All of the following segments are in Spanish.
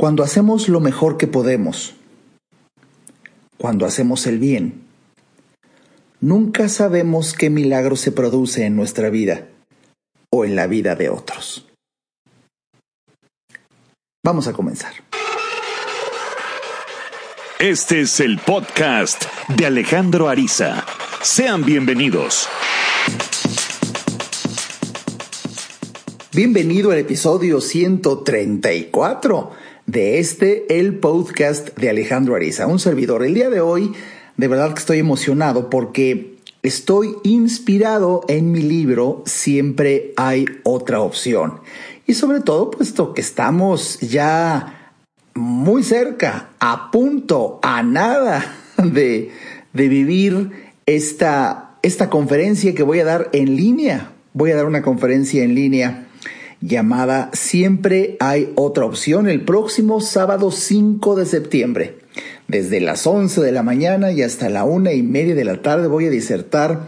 Cuando hacemos lo mejor que podemos, cuando hacemos el bien, nunca sabemos qué milagro se produce en nuestra vida o en la vida de otros. Vamos a comenzar. Este es el podcast de Alejandro Ariza. Sean bienvenidos. Bienvenido al episodio 134 de este, el podcast de Alejandro Ariza, un servidor. El día de hoy, de verdad que estoy emocionado porque estoy inspirado en mi libro Siempre hay otra opción. Y sobre todo, puesto que estamos ya muy cerca, a punto, a nada de, de vivir esta, esta conferencia que voy a dar en línea. Voy a dar una conferencia en línea llamada Siempre hay otra opción el próximo sábado 5 de septiembre. Desde las 11 de la mañana y hasta la una y media de la tarde voy a disertar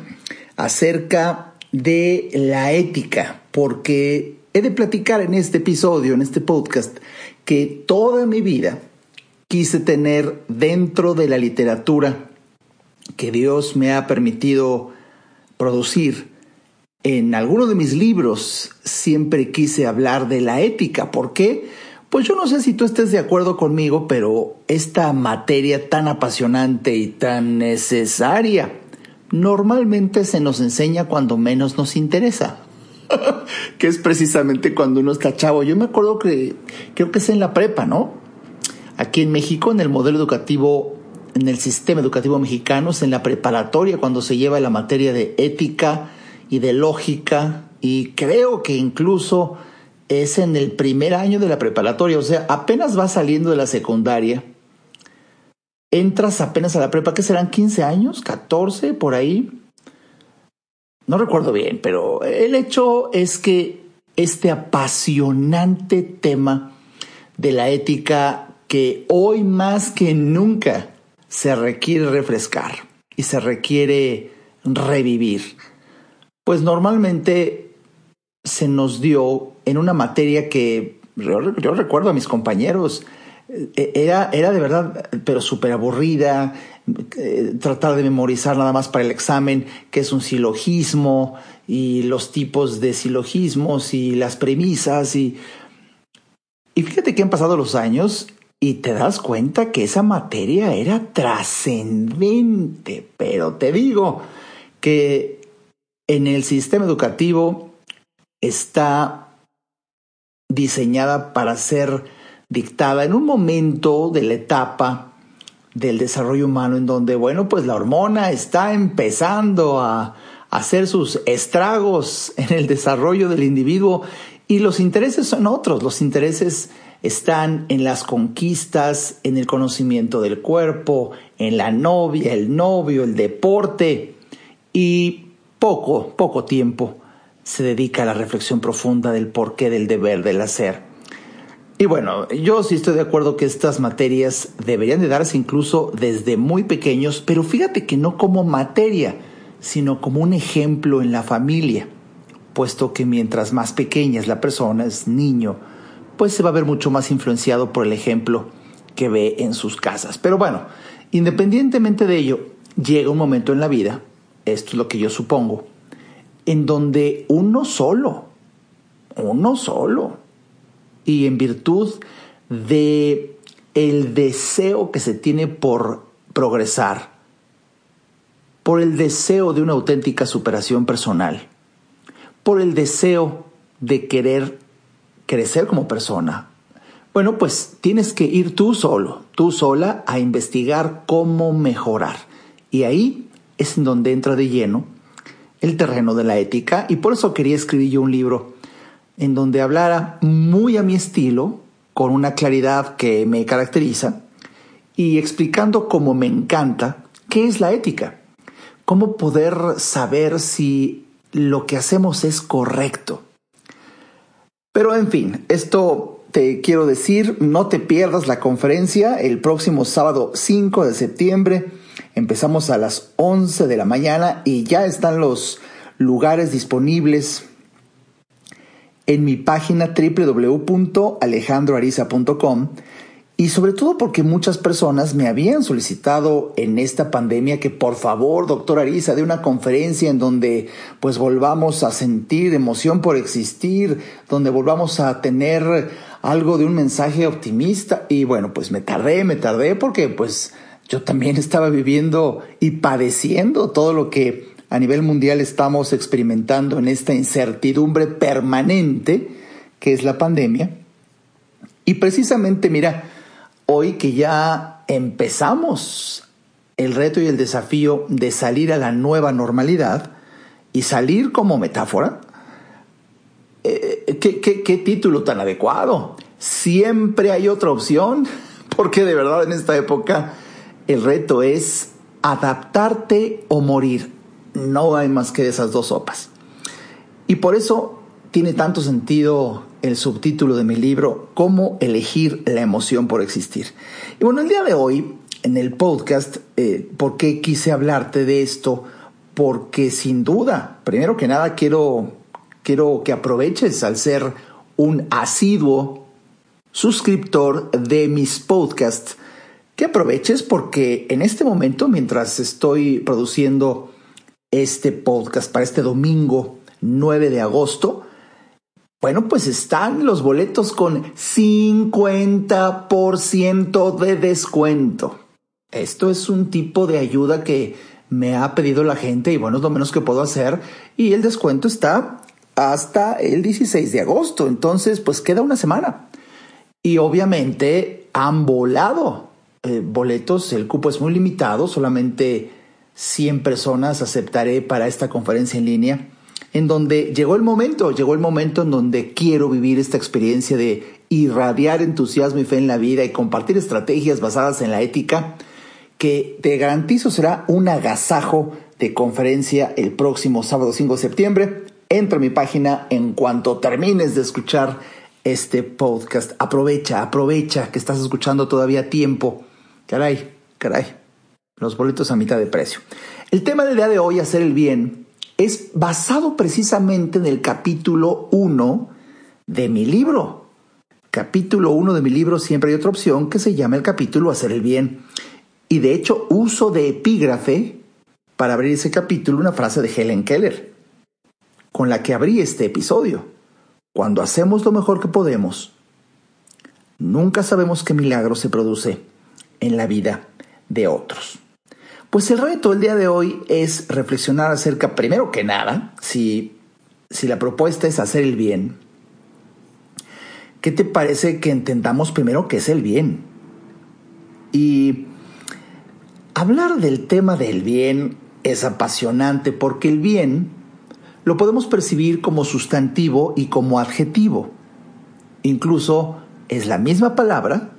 acerca de la ética, porque he de platicar en este episodio, en este podcast, que toda mi vida quise tener dentro de la literatura que Dios me ha permitido producir en alguno de mis libros siempre quise hablar de la ética. ¿Por qué? Pues yo no sé si tú estés de acuerdo conmigo, pero esta materia tan apasionante y tan necesaria normalmente se nos enseña cuando menos nos interesa. que es precisamente cuando uno está chavo. Yo me acuerdo que creo que es en la prepa, ¿no? Aquí en México, en el modelo educativo, en el sistema educativo mexicano, es en la preparatoria cuando se lleva la materia de ética, y de lógica y creo que incluso es en el primer año de la preparatoria, o sea, apenas vas saliendo de la secundaria, entras apenas a la prepa, que serán 15 años, 14 por ahí. No recuerdo bien, pero el hecho es que este apasionante tema de la ética que hoy más que nunca se requiere refrescar y se requiere revivir pues normalmente se nos dio en una materia que yo, recuerdo a mis compañeros, eh, era, era de verdad, pero súper aburrida, eh, tratar de memorizar nada más para el examen, que es un silogismo, y los tipos de silogismos y las premisas, y, y fíjate que han pasado los años y te das cuenta que esa materia era trascendente, pero te digo que en el sistema educativo está diseñada para ser dictada en un momento de la etapa del desarrollo humano en donde, bueno, pues la hormona está empezando a hacer sus estragos en el desarrollo del individuo y los intereses son otros, los intereses están en las conquistas, en el conocimiento del cuerpo, en la novia, el novio, el deporte y poco, poco tiempo se dedica a la reflexión profunda del porqué del deber, del hacer. Y bueno, yo sí estoy de acuerdo que estas materias deberían de darse incluso desde muy pequeños, pero fíjate que no como materia, sino como un ejemplo en la familia, puesto que mientras más pequeña es la persona, es niño, pues se va a ver mucho más influenciado por el ejemplo que ve en sus casas. Pero bueno, independientemente de ello, llega un momento en la vida esto es lo que yo supongo, en donde uno solo, uno solo, y en virtud de el deseo que se tiene por progresar, por el deseo de una auténtica superación personal, por el deseo de querer crecer como persona. Bueno, pues tienes que ir tú solo, tú sola, a investigar cómo mejorar. Y ahí es en donde entra de lleno el terreno de la ética y por eso quería escribir yo un libro en donde hablara muy a mi estilo, con una claridad que me caracteriza y explicando cómo me encanta qué es la ética, cómo poder saber si lo que hacemos es correcto. Pero en fin, esto te quiero decir, no te pierdas la conferencia el próximo sábado 5 de septiembre Empezamos a las 11 de la mañana y ya están los lugares disponibles en mi página www.alejandroariza.com y sobre todo porque muchas personas me habían solicitado en esta pandemia que por favor, doctor Arisa, de una conferencia en donde pues volvamos a sentir emoción por existir, donde volvamos a tener algo de un mensaje optimista. Y bueno, pues me tardé, me tardé porque pues yo también estaba viviendo y padeciendo todo lo que a nivel mundial estamos experimentando en esta incertidumbre permanente que es la pandemia. Y precisamente, mira, hoy que ya empezamos el reto y el desafío de salir a la nueva normalidad y salir como metáfora, eh, ¿qué, qué título tan adecuado? Siempre hay otra opción, porque de verdad en esta época el reto es adaptarte o morir. No hay más que esas dos sopas. Y por eso tiene tanto sentido el subtítulo de mi libro, Cómo elegir la emoción por existir. Y bueno, el día de hoy, en el podcast, eh, ¿por qué quise hablarte de esto? Porque sin duda, primero que nada, quiero, quiero que aproveches al ser un asiduo suscriptor de mis podcasts, que aproveches porque en este momento, mientras estoy produciendo este podcast para este domingo 9 de agosto, bueno, pues están los boletos con 50% de descuento. Esto es un tipo de ayuda que me ha pedido la gente y bueno, es lo menos que puedo hacer. Y el descuento está hasta el 16 de agosto. Entonces, pues queda una semana. Y obviamente han volado eh, boletos. El cupo es muy limitado. Solamente 100 personas aceptaré para esta conferencia en línea en donde llegó el momento, llegó el momento en donde quiero vivir esta experiencia de irradiar entusiasmo y fe en la vida y compartir estrategias basadas en la ética, que te garantizo será un agasajo de conferencia el próximo sábado 5 de septiembre. Entra a mi página en cuanto termines de escuchar este podcast. Aprovecha, aprovecha que estás escuchando todavía tiempo. Caray, caray. Los boletos a mitad de precio. El tema del día de hoy, hacer el bien, es basado precisamente en el capítulo 1 de mi libro. Capítulo 1 de mi libro siempre hay otra opción que se llama el capítulo Hacer el bien. Y de hecho uso de epígrafe para abrir ese capítulo una frase de Helen Keller, con la que abrí este episodio. Cuando hacemos lo mejor que podemos, nunca sabemos qué milagro se produce en la vida de otros. Pues el reto del día de hoy es reflexionar acerca, primero que nada, si, si la propuesta es hacer el bien, ¿qué te parece que entendamos primero qué es el bien? Y hablar del tema del bien es apasionante porque el bien lo podemos percibir como sustantivo y como adjetivo. Incluso es la misma palabra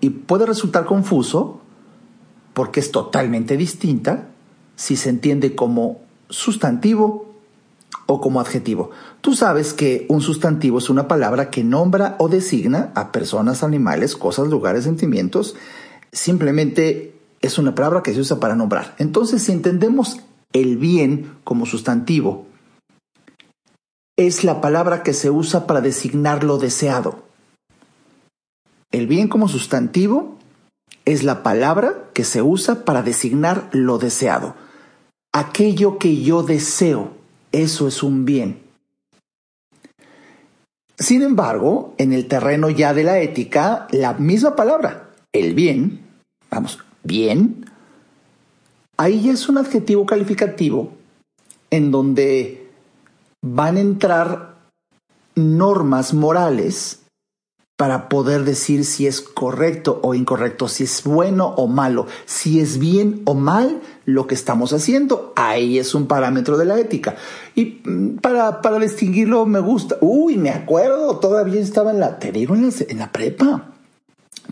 y puede resultar confuso porque es totalmente distinta si se entiende como sustantivo o como adjetivo. Tú sabes que un sustantivo es una palabra que nombra o designa a personas, animales, cosas, lugares, sentimientos. Simplemente es una palabra que se usa para nombrar. Entonces, si entendemos el bien como sustantivo, es la palabra que se usa para designar lo deseado. El bien como sustantivo es la palabra que se usa para designar lo deseado. Aquello que yo deseo, eso es un bien. Sin embargo, en el terreno ya de la ética, la misma palabra, el bien, vamos, bien, ahí es un adjetivo calificativo en donde van a entrar normas morales para poder decir si es correcto o incorrecto, si es bueno o malo, si es bien o mal lo que estamos haciendo. Ahí es un parámetro de la ética. Y mm, para, para distinguirlo me gusta. Uy, me acuerdo, todavía estaba en la, te digo, en la, en la prepa.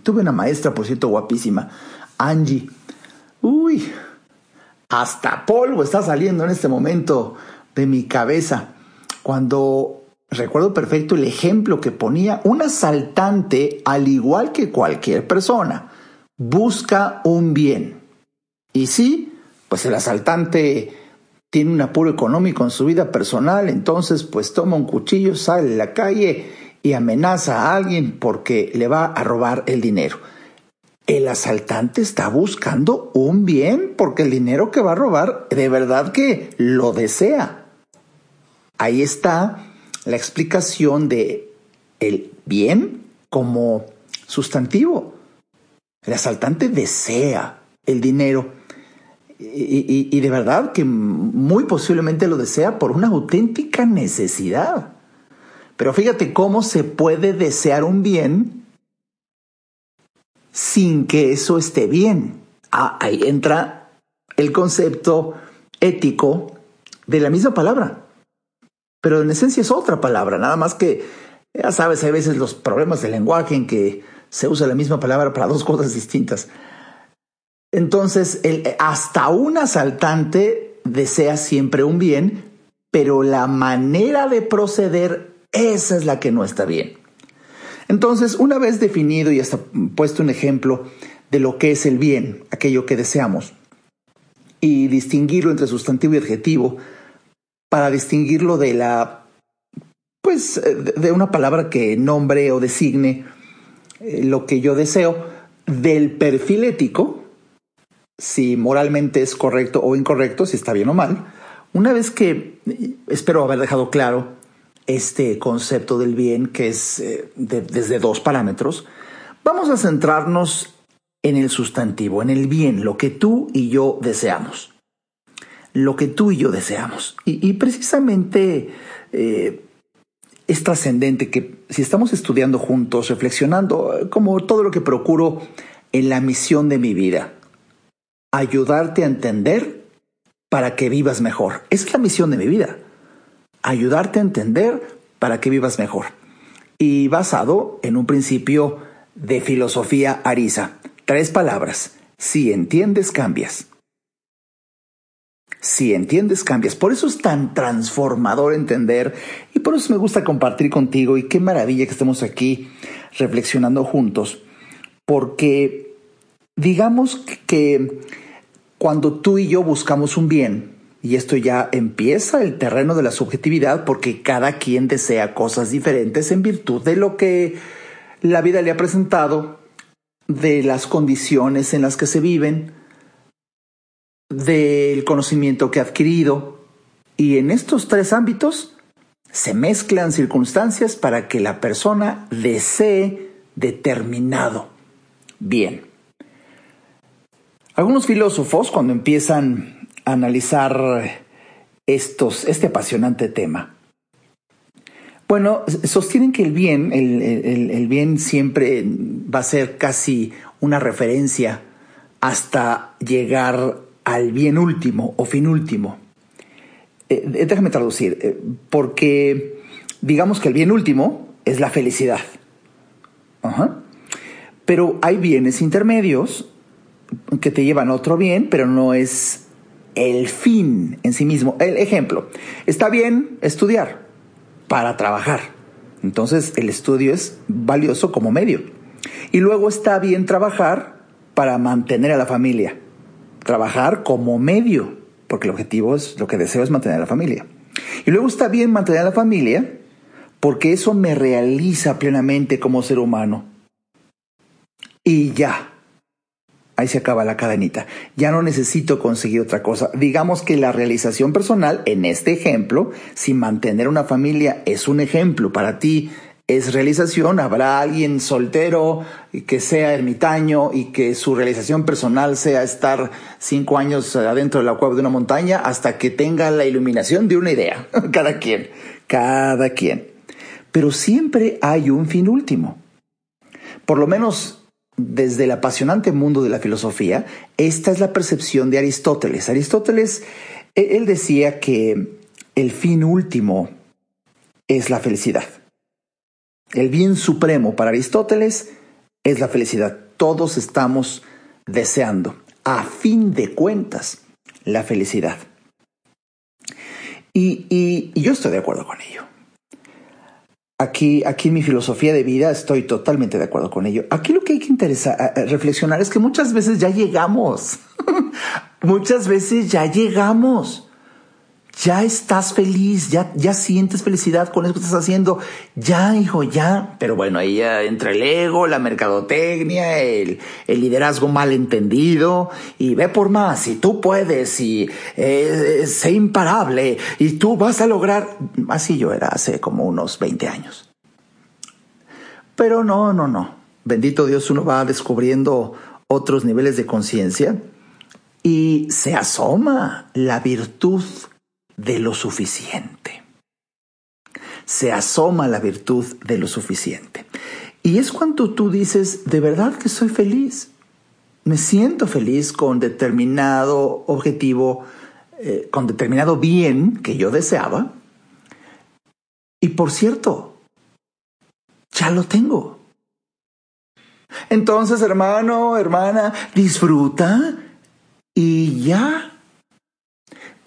Tuve una maestra, por cierto, guapísima, Angie. Uy, hasta polvo está saliendo en este momento de mi cabeza. Cuando Recuerdo perfecto el ejemplo que ponía un asaltante, al igual que cualquier persona, busca un bien. Y sí, pues el asaltante tiene un apuro económico en su vida personal, entonces pues toma un cuchillo, sale a la calle y amenaza a alguien porque le va a robar el dinero. El asaltante está buscando un bien porque el dinero que va a robar de verdad que lo desea. Ahí está la explicación de el bien como sustantivo. El asaltante desea el dinero y, de verdad que muy posiblemente lo desea por una auténtica necesidad. Pero fíjate cómo se puede desear un bien sin que eso esté bien. Ah, ahí entra el concepto ético de la misma palabra. Pero en esencia es otra palabra, nada más que, ya sabes, hay veces los problemas de lenguaje en que se usa la misma palabra para dos cosas distintas. Entonces, hasta un asaltante desea siempre un bien, pero la manera de proceder, esa es la que no está bien. Entonces, una vez definido y hasta puesto un ejemplo de lo que es el bien, aquello que deseamos, y distinguirlo entre sustantivo y adjetivo, para distinguirlo de la, pues, de una palabra que nombre o designe eh, lo que yo deseo, del perfil ético, si moralmente es correcto o incorrecto, si está bien o mal. Una vez que espero haber dejado claro este concepto del bien, que es eh, desde dos parámetros, vamos a centrarnos en el sustantivo, en el bien, lo que tú y yo deseamos. Lo que tú y yo deseamos. Y, precisamente eh, es trascendente que si estamos estudiando juntos, reflexionando, como todo lo que procuro en la misión de mi vida, ayudarte a entender para que vivas mejor. es la misión de mi vida. Ayudarte a entender para que vivas mejor. Y basado en un principio de filosofía arisa. Tres palabras. Si entiendes, cambias. Si entiendes, cambias. Por eso es tan transformador entender y por eso me gusta compartir contigo y qué maravilla que estemos aquí reflexionando juntos. Porque digamos que cuando tú y yo buscamos un bien, y esto ya empieza el terreno de la subjetividad porque cada quien desea cosas diferentes en virtud de lo que la vida le ha presentado, de las condiciones en las que se viven, del conocimiento que ha adquirido. Y en estos tres ámbitos se mezclan circunstancias para que la persona desee determinado bien. Algunos filósofos, cuando empiezan a analizar estos, este apasionante tema, bueno, sostienen que el bien, el, bien siempre va a ser casi una referencia hasta llegar al bien último o fin último. Eh, eh, déjame traducir, eh, porque digamos que el bien último es la felicidad. Pero hay bienes intermedios que te llevan a otro bien, pero no es el fin en sí mismo. El ejemplo, está bien estudiar para trabajar. Entonces el estudio es valioso como medio. Y luego está bien trabajar para mantener a la familia. Trabajar como medio, porque el objetivo es, lo que deseo es mantener a la familia. Y luego está bien mantener a la familia porque eso me realiza plenamente como ser humano. Y ya, ahí se acaba la cadenita. Ya no necesito conseguir otra cosa. Digamos que la realización personal, en este ejemplo, si mantener una familia es un ejemplo para ti, es realización, habrá alguien soltero que sea ermitaño y que su realización personal sea estar cinco años adentro de la cueva de una montaña hasta que tenga la iluminación de una idea. cada quien, cada quien. Pero siempre hay un fin último. Por lo menos desde el apasionante mundo de la filosofía, esta es la percepción de Aristóteles. Aristóteles, e-, él decía que el fin último es la felicidad. El bien supremo para Aristóteles es la felicidad. Todos estamos deseando, a fin de cuentas, la felicidad. Y, y yo estoy de acuerdo con ello. Aquí, aquí en mi filosofía de vida estoy totalmente de acuerdo con ello. Aquí lo que hay que interesar, reflexionar es que muchas veces ya llegamos. muchas veces ya llegamos. Ya estás feliz, ya, ya sientes felicidad con eso que estás haciendo. Ya, hijo, ya. Pero bueno, ahí ya entra el ego, la mercadotecnia, el, el liderazgo mal entendido. Y ve por más, y tú puedes, y eh, sé imparable, y tú vas a lograr. Así yo era hace como unos 20 años. Pero no, no, no. Bendito Dios, uno va descubriendo otros niveles de conciencia y se asoma la virtud de lo suficiente. Se asoma la virtud de lo suficiente. Y es cuando tú dices, de verdad que soy feliz. Me siento feliz con determinado objetivo, eh, con determinado bien que yo deseaba. Y por cierto, ya lo tengo. Entonces, hermano, hermana, disfruta y ya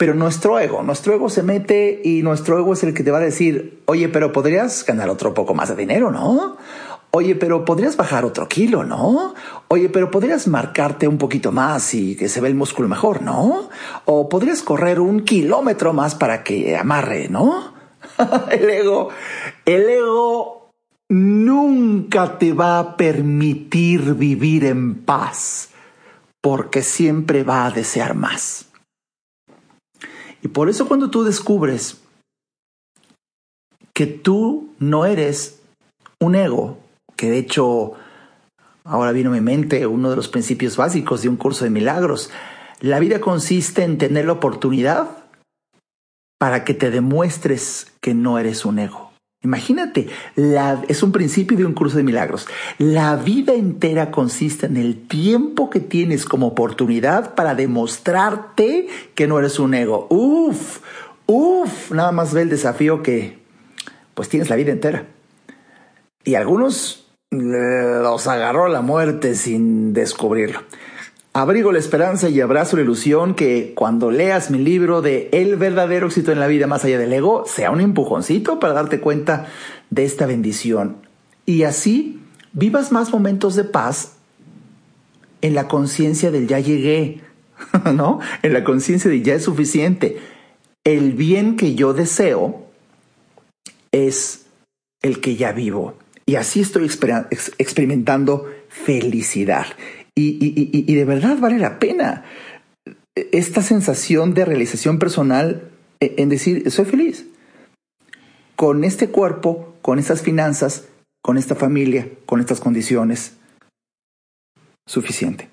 pero nuestro ego, nuestro ego se mete y nuestro ego es el que te va a decir, oye, pero podrías ganar otro poco más de dinero, ¿no? Oye, pero podrías bajar otro kilo, ¿no? Oye, pero podrías marcarte un poquito más y que se ve el músculo mejor, ¿no? O podrías correr un kilómetro más para que amarre, ¿no? el ego, el ego nunca te va a permitir vivir en paz porque siempre va a desear más. Y por eso cuando tú descubres que tú no eres un ego, que de hecho ahora vino a mi mente uno de los principios básicos de un curso de milagros, la vida consiste en tener la oportunidad para que te demuestres que no eres un ego. Imagínate, es un principio de un curso de milagros. La vida entera consiste en el tiempo que tienes como oportunidad para demostrarte que no eres un ego. Uf, uf, nada más ve el desafío que pues tienes la vida entera. Y algunos los agarró la muerte sin descubrirlo. Abrigo la esperanza y abrazo la ilusión que cuando leas mi libro de El verdadero éxito en la vida más allá del ego sea un empujoncito para darte cuenta de esta bendición. Y así vivas más momentos de paz en la conciencia del ya llegué, ¿no? En la conciencia de ya es suficiente. El bien que yo deseo es el que ya vivo. Y así estoy experimentando felicidad. Y, de verdad vale la pena esta sensación de realización personal e, en decir, soy feliz con este cuerpo, con estas finanzas, con esta familia, con estas condiciones. Suficiente.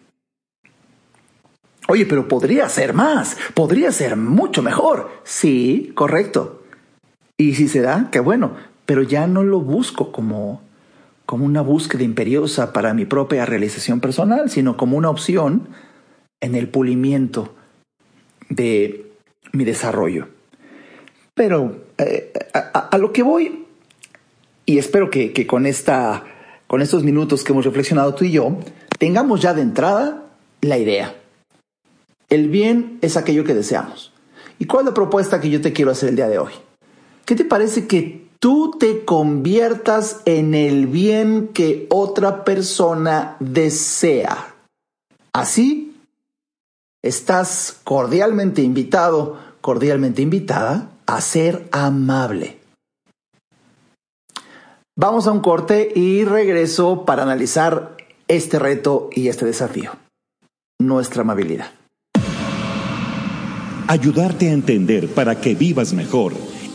Oye, pero podría ser más, podría ser mucho mejor. Sí, correcto. Y si se da, qué bueno, pero ya no lo busco como como una búsqueda imperiosa para mi propia realización personal, sino como una opción en el pulimiento de mi desarrollo. Pero eh, a, lo que voy, y espero que, con, esta, con estos minutos que hemos reflexionado tú y yo, tengamos ya de entrada la idea. El bien es aquello que deseamos. ¿Y cuál es la propuesta que yo te quiero hacer el día de hoy? ¿Qué te parece que tú te conviertas en el bien que otra persona desea. Así, estás cordialmente invitado, cordialmente invitada a ser amable. Vamos a un corte y regreso para analizar este reto y este desafío. Nuestra amabilidad. Ayudarte a entender para que vivas mejor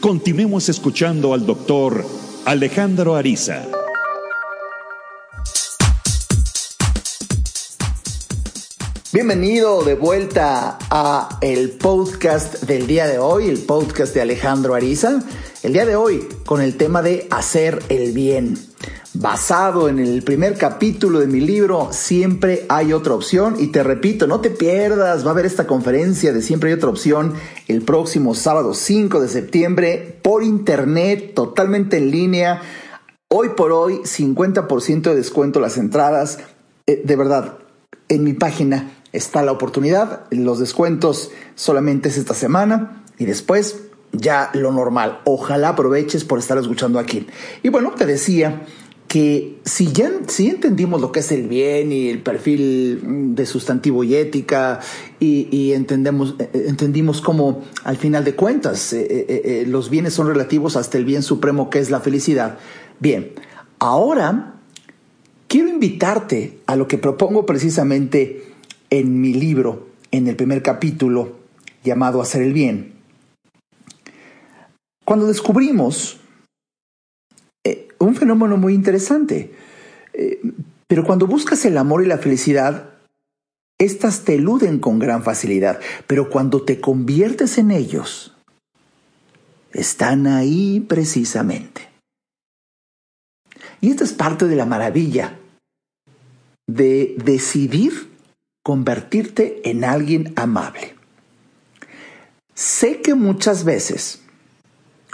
Continuemos escuchando al doctor Alejandro Ariza. Bienvenido de vuelta a el podcast del día de hoy, el podcast de Alejandro Ariza. El día de hoy con el tema de hacer el bien. Basado en el primer capítulo de mi libro, Siempre hay otra opción. Y te repito, no te pierdas, va a haber esta conferencia de Siempre hay otra opción el próximo sábado 5 de septiembre por internet, totalmente en línea. Hoy por hoy, 50% de descuento las entradas. Eh, de verdad, en mi página está la oportunidad. Los descuentos solamente es esta semana y después ya lo normal. Ojalá aproveches por estar escuchando aquí. Y bueno, te decía que si ya si entendimos lo que es el bien y el perfil de sustantivo y ética y, entendemos, entendimos cómo al final de cuentas eh, eh, eh, los bienes son relativos hasta el bien supremo que es la felicidad. Bien, ahora quiero invitarte a lo que propongo precisamente en mi libro, en el primer capítulo, llamado Hacer el Bien. Cuando descubrimos eh, un fenómeno muy interesante, eh, pero cuando buscas el amor y la felicidad, éstas te eluden con gran facilidad, pero cuando te conviertes en ellos, están ahí precisamente. Y esta es parte de la maravilla de decidir convertirte en alguien amable. Sé que muchas veces,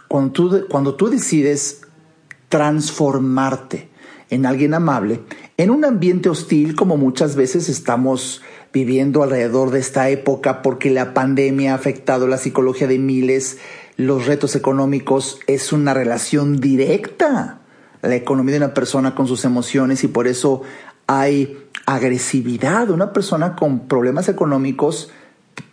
cuando tú decides transformarte en alguien amable, en un ambiente hostil como muchas veces estamos viviendo alrededor de esta época porque la pandemia ha afectado la psicología de miles, los retos económicos es una relación directa, la economía de una persona con sus emociones y por eso hay agresividad. Una persona con problemas económicos,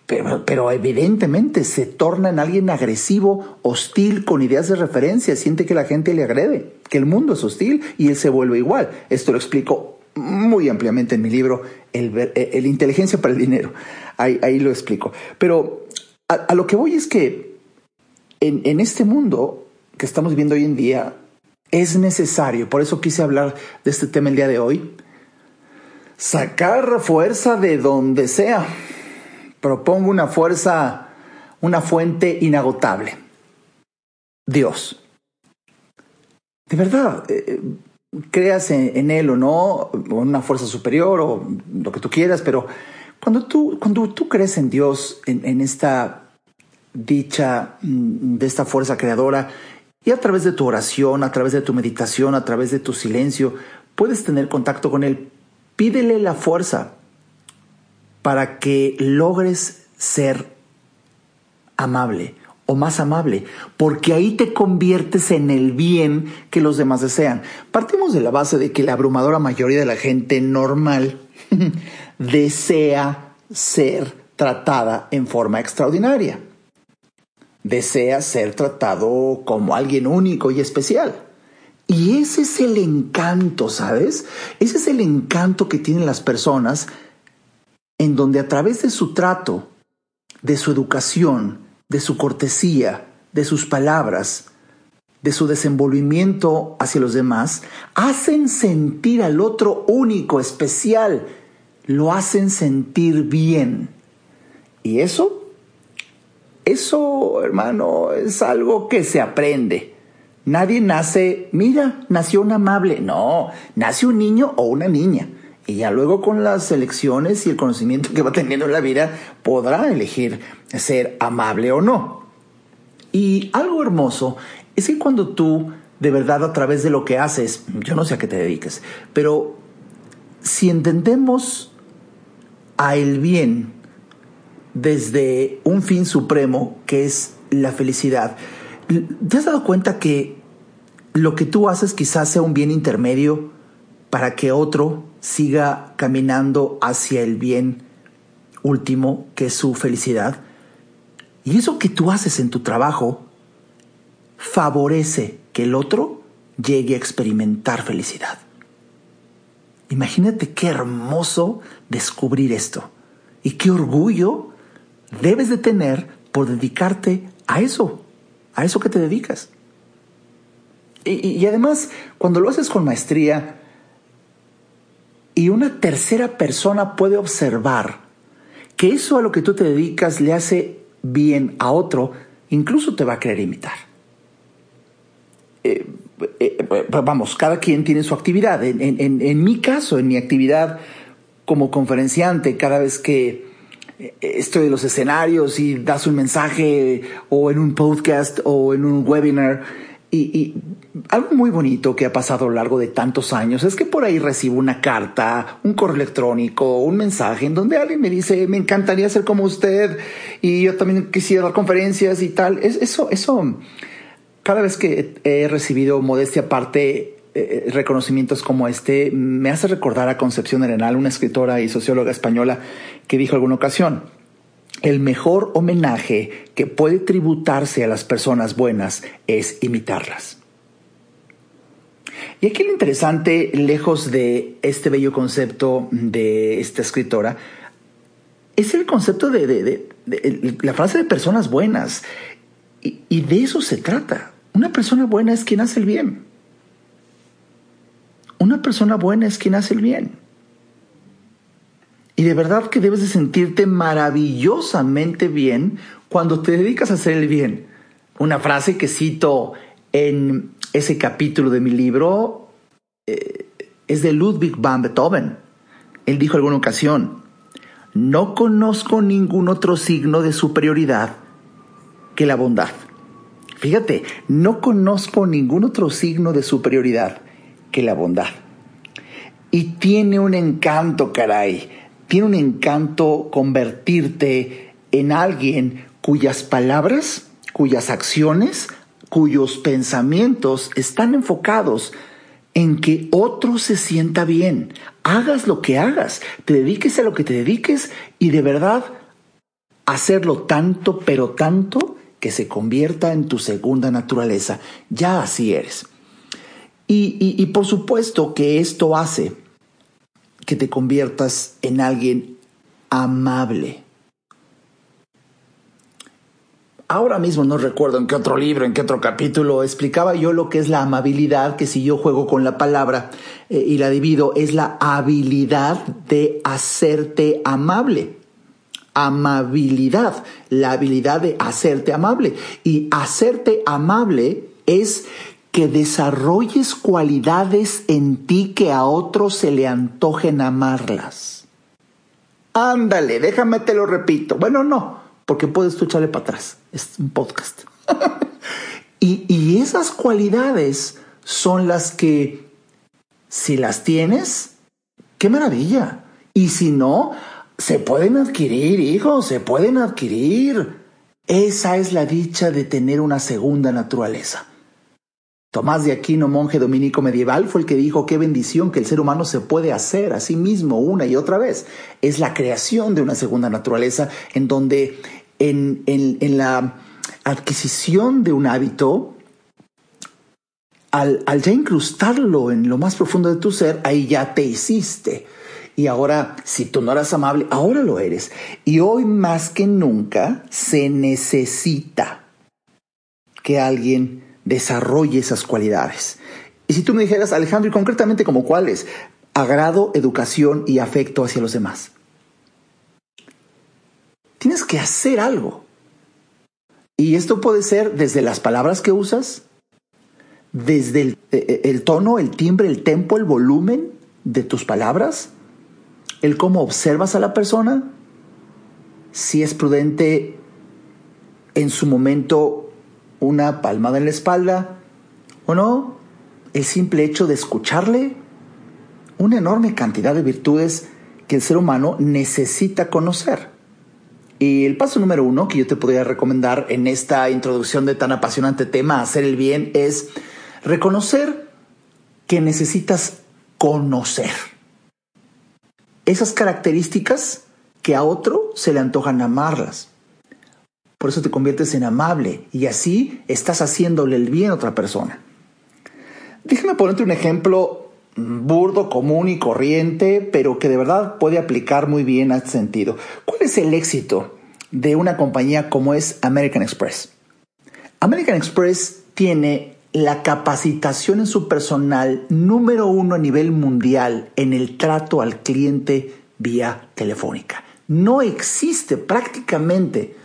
pero, evidentemente se torna en alguien agresivo, hostil, con ideas de referencia, siente que la gente le agrede, que el mundo es hostil y él se vuelve igual. Esto lo explico muy ampliamente en mi libro, El, el Inteligencia para el Dinero. Ahí, lo explico. Pero a, lo que voy es que en, en este mundo que estamos viviendo hoy en día, es necesario, por eso quise hablar de este tema el día de hoy, sacar fuerza de donde sea. Propongo una fuerza, una fuente inagotable. Dios. De verdad, eh, eh, creas en, Él o no, una fuerza superior o lo que tú quieras, pero cuando tú, cuando tú crees en Dios, en, en esta dicha mm, de esta fuerza creadora, y a través de tu oración, a través de tu meditación, a través de tu silencio, puedes tener contacto con Él Pídele la fuerza para que logres ser amable o más amable, porque ahí te conviertes en el bien que los demás desean. Partimos de la base de que la abrumadora mayoría de la gente normal desea ser tratada en forma extraordinaria. Desea ser tratado como alguien único y especial. Y ese es el encanto, ¿sabes? Ese es el encanto que tienen las personas en donde a través de su trato, de su educación, de su cortesía, de sus palabras, de su desenvolvimiento hacia los demás, hacen sentir al otro único, especial, lo hacen sentir bien. Y eso, eso, hermano, es algo que se aprende. Nadie nace, mira, nació un amable. No, nace un niño o una niña. Y ya luego con las elecciones y el conocimiento que va teniendo en la vida, podrá elegir ser amable o no. Y algo hermoso es que cuando tú, de verdad, a través de lo que haces, yo no sé a qué te dediques, pero si entendemos a el bien desde un fin supremo, que es la felicidad, ¿Te has dado cuenta que lo que tú haces quizás sea un bien intermedio para que otro siga caminando hacia el bien último, que es su felicidad? Y eso que tú haces en tu trabajo favorece que el otro llegue a experimentar felicidad. Imagínate qué hermoso descubrir esto y qué orgullo debes de tener por dedicarte a eso a eso que te dedicas. Y, y, además, cuando lo haces con maestría y una tercera persona puede observar que eso a lo que tú te dedicas le hace bien a otro, incluso te va a querer imitar. Eh, eh, eh, vamos, cada quien tiene su actividad. En, mi caso, en mi actividad como conferenciante, cada vez que estoy en los escenarios y das un mensaje o en un podcast o en un webinar, y, algo muy bonito que ha pasado a lo largo de tantos años es que por ahí recibo una carta, un correo electrónico, un mensaje en donde alguien me dice, me encantaría ser como usted y yo también quisiera dar conferencias y tal. Es, eso, eso, cada vez que he recibido modestia aparte eh, reconocimientos como este, me hace recordar a Concepción Arenal, una escritora y socióloga española que dijo alguna ocasión, el mejor homenaje que puede tributarse a las personas buenas es imitarlas. Y aquí lo interesante, lejos de este bello concepto de esta escritora, es el concepto de, la frase de personas buenas. Y, y de eso se trata. Una persona buena es quien hace el bien. Una persona buena es quien hace el bien. Y de verdad que debes de sentirte maravillosamente bien cuando te dedicas a hacer el bien. Una frase que cito en ese capítulo de mi libro eh, es de Ludwig van Beethoven. Él dijo alguna ocasión, no conozco ningún otro signo de superioridad que la bondad. Fíjate, no conozco ningún otro signo de superioridad que la bondad. Y tiene un encanto, caray tiene un encanto convertirte en alguien cuyas palabras, cuyas acciones, cuyos pensamientos están enfocados en que otro se sienta bien. Hagas lo que hagas, te dediques a lo que te dediques y de verdad hacerlo tanto, pero tanto que se convierta en tu segunda naturaleza. Ya así eres. Y, y por supuesto que esto hace que te conviertas en alguien amable. Ahora mismo no recuerdo en qué otro libro, en qué otro capítulo explicaba yo lo que es la amabilidad, que si yo juego con la palabra eh, y la divido, es la habilidad de hacerte amable. Amabilidad, la habilidad de hacerte amable. Y hacerte amable es que desarrolles cualidades en ti que a otros se le antojen amarlas. Ándale, déjame te lo repito. Bueno, no, porque puedes tú echarle para atrás. Es un podcast. y, y esas cualidades son las que, si las tienes, qué maravilla. Y si no, se pueden adquirir, hijos, se pueden adquirir. Esa es la dicha de tener una segunda naturaleza. Tomás de Aquino, monje dominico medieval, fue el que dijo qué bendición que el ser humano se puede hacer a sí mismo una y otra vez. Es la creación de una segunda naturaleza en donde en, en, la adquisición de un hábito, al, al ya incrustarlo en lo más profundo de tu ser, ahí ya te hiciste. Y ahora, si tú no eras amable, ahora lo eres. Y hoy más que nunca se necesita que alguien desarrolle esas cualidades. Y si tú me dijeras, Alejandro, y concretamente como cuáles, agrado, educación y afecto hacia los demás. Tienes que hacer algo. Y esto puede ser desde las palabras que usas, desde el, eh, el, tono, el timbre, el tempo, el volumen de tus palabras, el cómo observas a la persona, si es prudente en su momento una palmada en la espalda, o no, el simple hecho de escucharle, una enorme cantidad de virtudes que el ser humano necesita conocer. Y el paso número uno que yo te podría recomendar en esta introducción de tan apasionante tema, hacer el bien, es reconocer que necesitas conocer esas características que a otro se le antojan amarlas. Por eso te conviertes en amable y así estás haciéndole el bien a otra persona. Déjame ponerte un ejemplo burdo, común y corriente, pero que de verdad puede aplicar muy bien a este sentido. ¿Cuál es el éxito de una compañía como es American Express? American Express tiene la capacitación en su personal número uno a nivel mundial en el trato al cliente vía telefónica. No existe prácticamente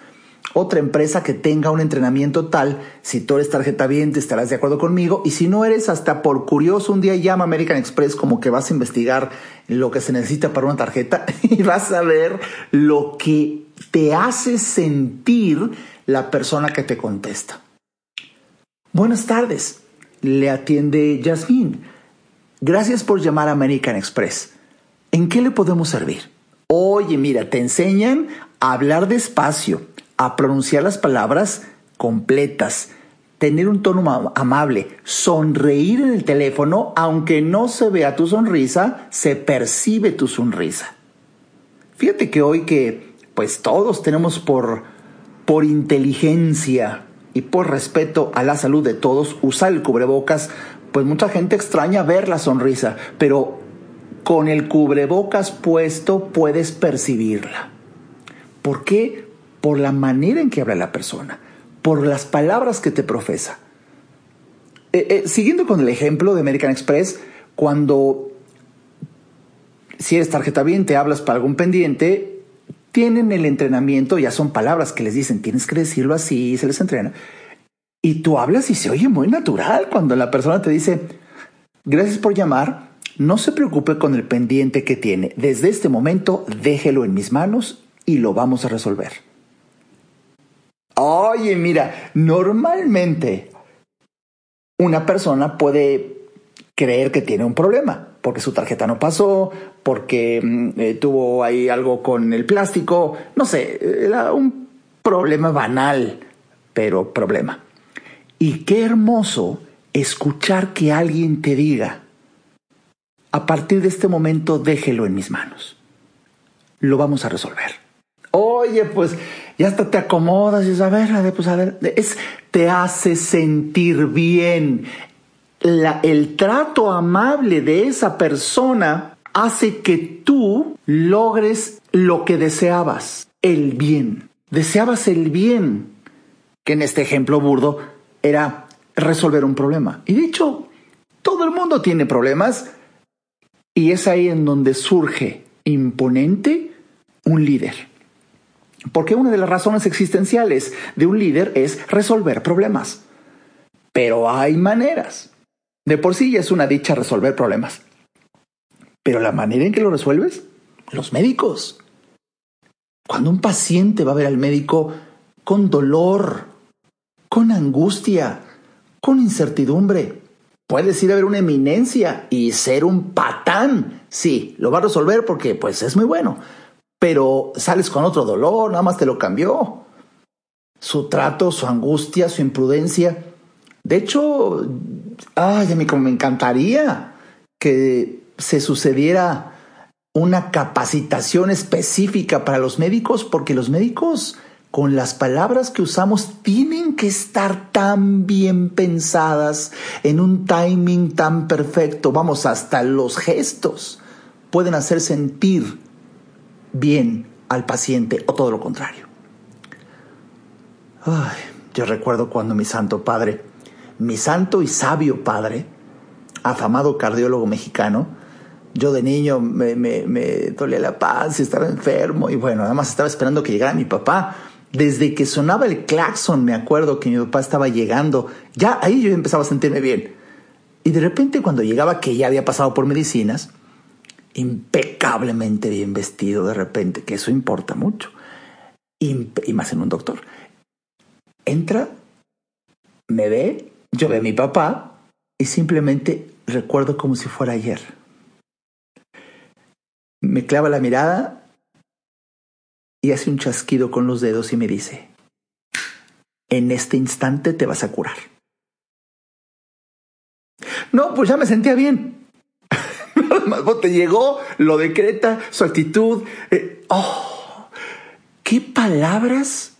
otra empresa que tenga un entrenamiento tal. Si tú eres tarjeta bien, te estarás de acuerdo conmigo. Y si no eres, hasta por curioso, un día llama American Express como que vas a investigar lo que se necesita para una tarjeta y vas a ver lo que te hace sentir la persona que te contesta. Buenas tardes, le atiende Jasmine. Gracias por llamar a American Express. ¿En qué le podemos servir? Oye, mira, te enseñan a hablar despacio a pronunciar las palabras completas, tener un tono amable, sonreír en el teléfono, aunque no se vea tu sonrisa, se percibe tu sonrisa. Fíjate que hoy que pues todos tenemos por por inteligencia y por respeto a la salud de todos usar el cubrebocas, pues mucha gente extraña ver la sonrisa, pero con el cubrebocas puesto puedes percibirla. ¿Por qué? Por la manera en que habla la persona, por las palabras que te profesa. Eh, eh, siguiendo con el ejemplo de American Express, cuando si eres tarjeta bien, te hablas para algún pendiente, tienen el entrenamiento, ya son palabras que les dicen, tienes que decirlo así, se les entrena. Y tú hablas y se oye muy natural cuando la persona te dice, gracias por llamar, no se preocupe con el pendiente que tiene, desde este momento déjelo en mis manos y lo vamos a resolver. Oye, mira, normalmente una persona puede creer que tiene un problema, porque su tarjeta no pasó, porque mm, eh, tuvo ahí algo con el plástico, no sé, era un problema banal, pero problema. Y qué hermoso escuchar que alguien te diga, a partir de este momento déjelo en mis manos, lo vamos a resolver. Oye, pues ya hasta te acomodas y a ver, pues a ver, es, te hace sentir bien. El trato amable de esa persona hace que tú logres lo que deseabas, el bien. Deseabas el bien, que en este ejemplo burdo era resolver un problema. Y de hecho, todo el mundo tiene problemas y es ahí en donde surge imponente un líder. Porque una de las razones existenciales de un líder es resolver problemas. Pero hay maneras. De por sí ya es una dicha resolver problemas. Pero la manera en que lo resuelves, los médicos. Cuando un paciente va a ver al médico con dolor, con angustia, con incertidumbre, puedes ir a ver una eminencia y ser un patán. Sí, lo va a resolver porque pues es muy bueno pero sales con otro dolor, nada más te lo cambió. Su trato, su angustia, su imprudencia. De hecho, ay, a como me encantaría que se sucediera una capacitación específica para los médicos, porque los médicos con las palabras que usamos tienen que estar tan bien pensadas, en un timing tan perfecto, vamos, hasta los gestos pueden hacer sentir bien al paciente o todo lo contrario. yo recuerdo cuando mi santo padre, mi santo y sabio padre, afamado cardiólogo mexicano, yo de niño me, me, me dolía la paz y estaba enfermo y bueno, además estaba esperando que llegara mi papá. Desde que sonaba el claxon me acuerdo que mi papá estaba llegando, ya ahí yo empezaba a sentirme bien. Y de repente cuando llegaba que ya había pasado por medicinas, impecablemente bien vestido de repente, que eso importa mucho, y más en un doctor. Entra, me ve, yo veo a mi papá y simplemente recuerdo como si fuera ayer. Me clava la mirada y hace un chasquido con los dedos y me dice, en este instante te vas a curar. No, pues ya me sentía bien te llegó, lo decreta, su actitud. Eh, oh, qué palabras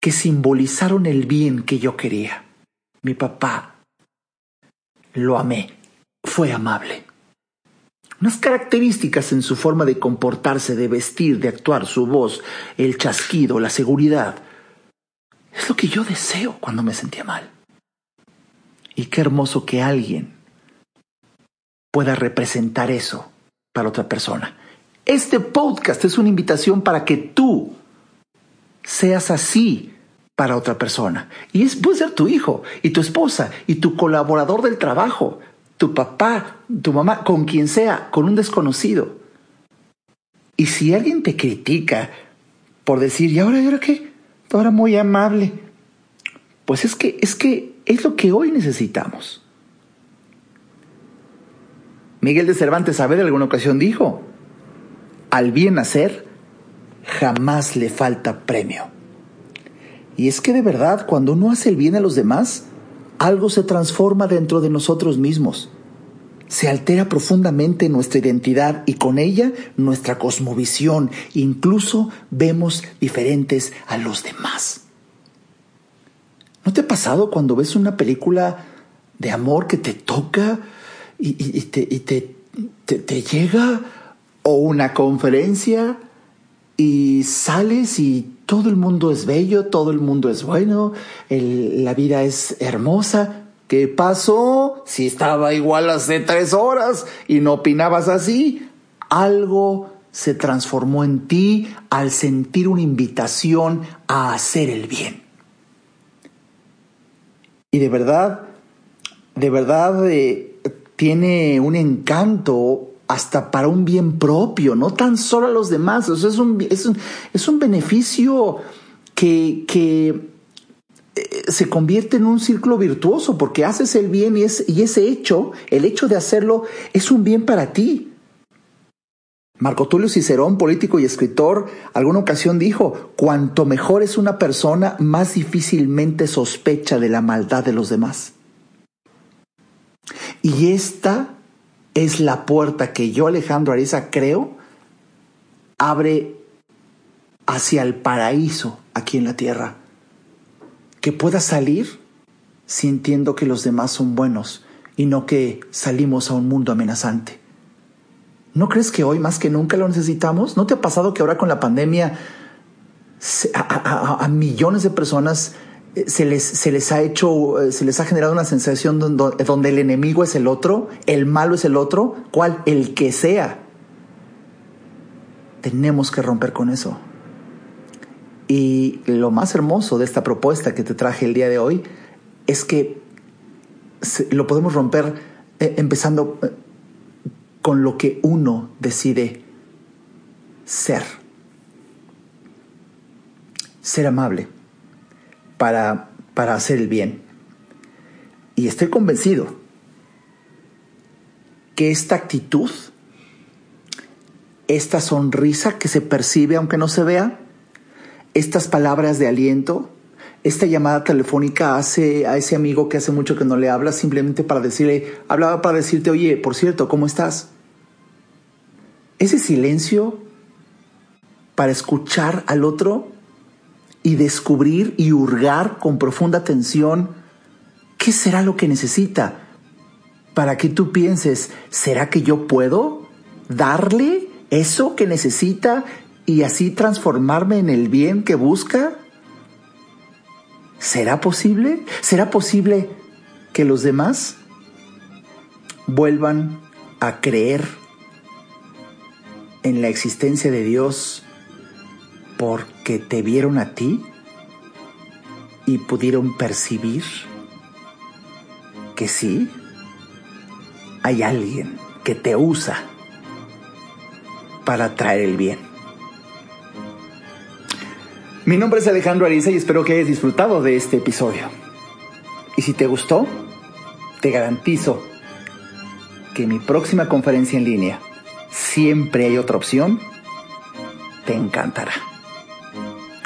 que simbolizaron el bien que yo quería. Mi papá lo amé, fue amable. Unas características en su forma de comportarse, de vestir, de actuar, su voz, el chasquido, la seguridad. Es lo que yo deseo cuando me sentía mal. Y qué hermoso que alguien pueda representar eso para otra persona. Este podcast es una invitación para que tú seas así para otra persona. Y es, puede ser tu hijo y tu esposa y tu colaborador del trabajo, tu papá, tu mamá, con quien sea, con un desconocido. Y si alguien te critica por decir, ¿y ahora, ¿y ahora qué? Ahora muy amable. Pues es que, es que es lo que hoy necesitamos. Miguel de Cervantes Saavedra alguna ocasión dijo, al bien hacer jamás le falta premio. Y es que de verdad, cuando uno hace el bien a los demás, algo se transforma dentro de nosotros mismos. Se altera profundamente nuestra identidad y con ella nuestra cosmovisión. Incluso vemos diferentes a los demás. ¿No te ha pasado cuando ves una película de amor que te toca y, te, te llega? ¿O una conferencia y sales y todo el mundo es bello, todo el mundo es bueno, la vida es hermosa. ¿Qué pasó? Si estaba igual hace tres horas y no opinabas así, algo se transformó en ti al sentir una invitación a hacer el bien. Y de verdad, de verdad eh, tiene un encanto hasta para un bien propio, no tan solo a los demás. es, un, es, un, beneficio que, que eh, se convierte en un círculo virtuoso porque haces el bien y, y ese hecho, el hecho de hacerlo, es un bien para ti. Marco Tulio Cicerón, político y escritor, alguna ocasión dijo, cuanto mejor es una persona, más difícilmente sospecha de la maldad de los demás. Y esta es la puerta que yo, Alejandro Ariza, creo, abre hacia el paraíso aquí en la tierra. Que pueda salir sintiendo que los demás son buenos y no que salimos a un mundo amenazante. ¿No crees que hoy más que nunca lo necesitamos? ¿No te ha pasado que ahora con la pandemia a, millones de personas se les, se les ha hecho, eh, se les ha generado una sensación donde, donde, el enemigo es el otro, el malo es el otro, cual el que sea. Tenemos que romper con eso. Y lo más hermoso de esta propuesta que te traje el día de hoy es que lo podemos romper eh, empezando eh, con lo que uno decide ser. Ser amable para, para hacer el bien. Y estoy convencido que esta actitud, esta sonrisa que se percibe aunque no se vea, estas palabras de aliento, esta llamada telefónica hace a ese amigo que hace mucho que no le habla simplemente para decirle, hablaba para decirte, oye, por cierto, ¿cómo estás? Ese silencio para escuchar al otro y descubrir y hurgar con profunda atención qué será lo que necesita para que tú pienses, ¿será que yo puedo darle eso que necesita y así transformarme en el bien que busca? ¿Será posible? ¿Será posible que los demás vuelvan a creer en la existencia de Dios porque te vieron a ti y pudieron percibir que sí, hay alguien que te usa para traer el bien. Mi nombre es Alejandro Ariza y espero que hayas disfrutado de este episodio. Y si te gustó, te garantizo que mi próxima conferencia en línea, siempre hay otra opción, te encantará.